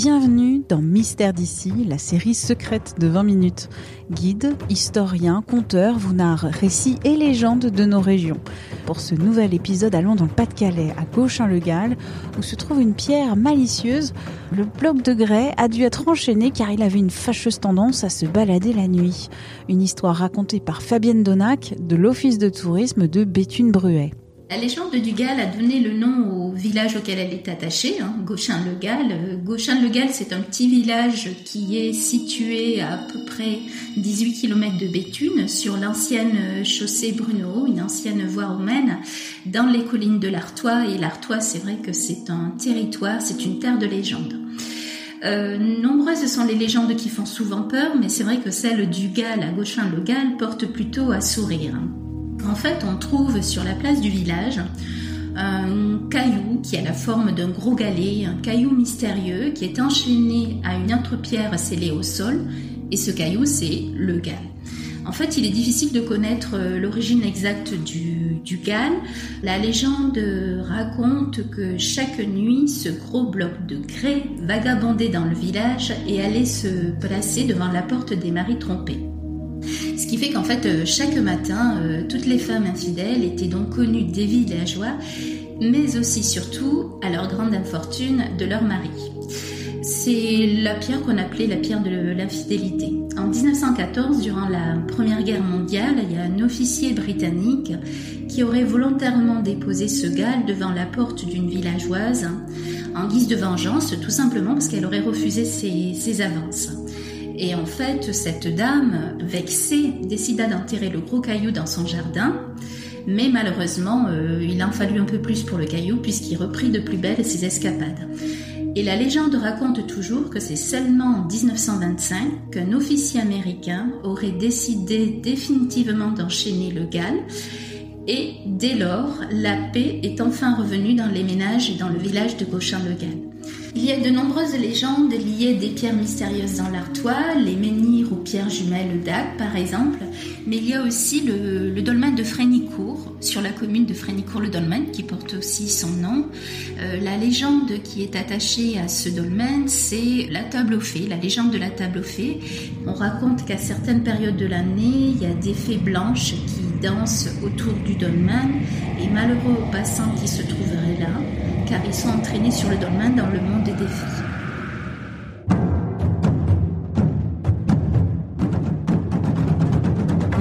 Bienvenue dans Mystère d'ici, la série secrète de 20 minutes. Guide, historien, conteur vous narre récits et légendes de nos régions. Pour ce nouvel épisode, allons dans le Pas-de-Calais, à Gauchin-le-Gal, où se trouve une pierre malicieuse. Le bloc de grès a dû être enchaîné car il avait une fâcheuse tendance à se balader la nuit. Une histoire racontée par Fabienne Donac de l'Office de tourisme de Béthune-Bruet. La légende du Gall a donné le nom au village auquel elle est attachée, hein, Gauchin-le-Gall. Euh, Gauchin-le-Gall, c'est un petit village qui est situé à, peu près 18 km de Béthune, sur l'ancienne chaussée Bruno, une ancienne voie romaine, dans les collines de l'Artois. Et l'Artois, c'est vrai que c'est un territoire, c'est une terre de légende. Euh, nombreuses sont les légendes qui font souvent peur, mais c'est vrai que celle du Gall à Gauchin-le-Gall porte plutôt à sourire. En fait, on trouve sur la place du village un caillou qui a la forme d'un gros galet, un caillou mystérieux qui est enchaîné à une autre pierre scellée au sol, et ce caillou, c'est le Gal. En fait, il est difficile de connaître l'origine exacte du Gal. La légende raconte que chaque nuit, ce gros bloc de grès vagabondait dans le village et allait se placer devant la porte des maris trompés. Ce qui fait qu'en fait, chaque matin, toutes les femmes infidèles étaient donc connues des villageois, mais aussi surtout, à leur grande infortune, de leur mari. C'est la pierre qu'on appelait la pierre de l'infidélité. En 1914, durant la Première Guerre mondiale, il y a un officier britannique qui aurait volontairement déposé ce Gal devant la porte d'une villageoise en guise de vengeance, tout simplement parce qu'elle aurait refusé ses avances. Et en fait, cette dame, vexée, décida d'enterrer le gros caillou dans son jardin. Mais malheureusement, euh, il en fallut un peu plus pour le caillou puisqu'il reprit de plus belle ses escapades. Et la légende raconte toujours que c'est seulement en 1925 qu'un officier américain aurait décidé définitivement d'enchaîner le Gal. Et dès lors, la paix est enfin revenue dans les ménages et dans le village de Gauchin-le-Gal. Il y a de nombreuses légendes liées des pierres mystérieuses dans l'Artois, les menhirs ou pierres jumelles d'Ac par exemple, mais il y a aussi le, dolmen de Frénicourt, sur la commune de Frénicourt-le-Dolmen, qui porte aussi son nom. Euh, la légende qui est attachée à ce dolmen, c'est la table aux fées, la légende de la table aux fées. On raconte qu'à certaines périodes de l'année, il y a des fées blanches qui dansent autour du dolmen, et malheureux aux passants qui se trouveraient là, car ils sont entraînés sur le dolmen dans le monde des défis.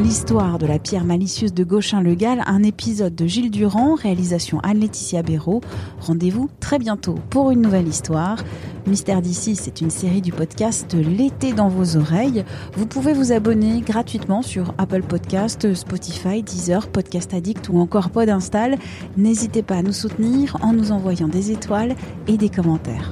L'histoire de la pierre malicieuse de Gauchin-le-Gal, un épisode de Gilles Durand, réalisation Anne-Laetitia Béraud. Rendez-vous très bientôt pour une nouvelle histoire. Mystère d'ici, c'est une série du podcast L'été dans vos oreilles. Vous pouvez vous abonner gratuitement sur Apple Podcast, Spotify, Deezer, Podcast Addict ou encore Podinstall. N'hésitez pas à nous soutenir en nous envoyant des étoiles et des commentaires.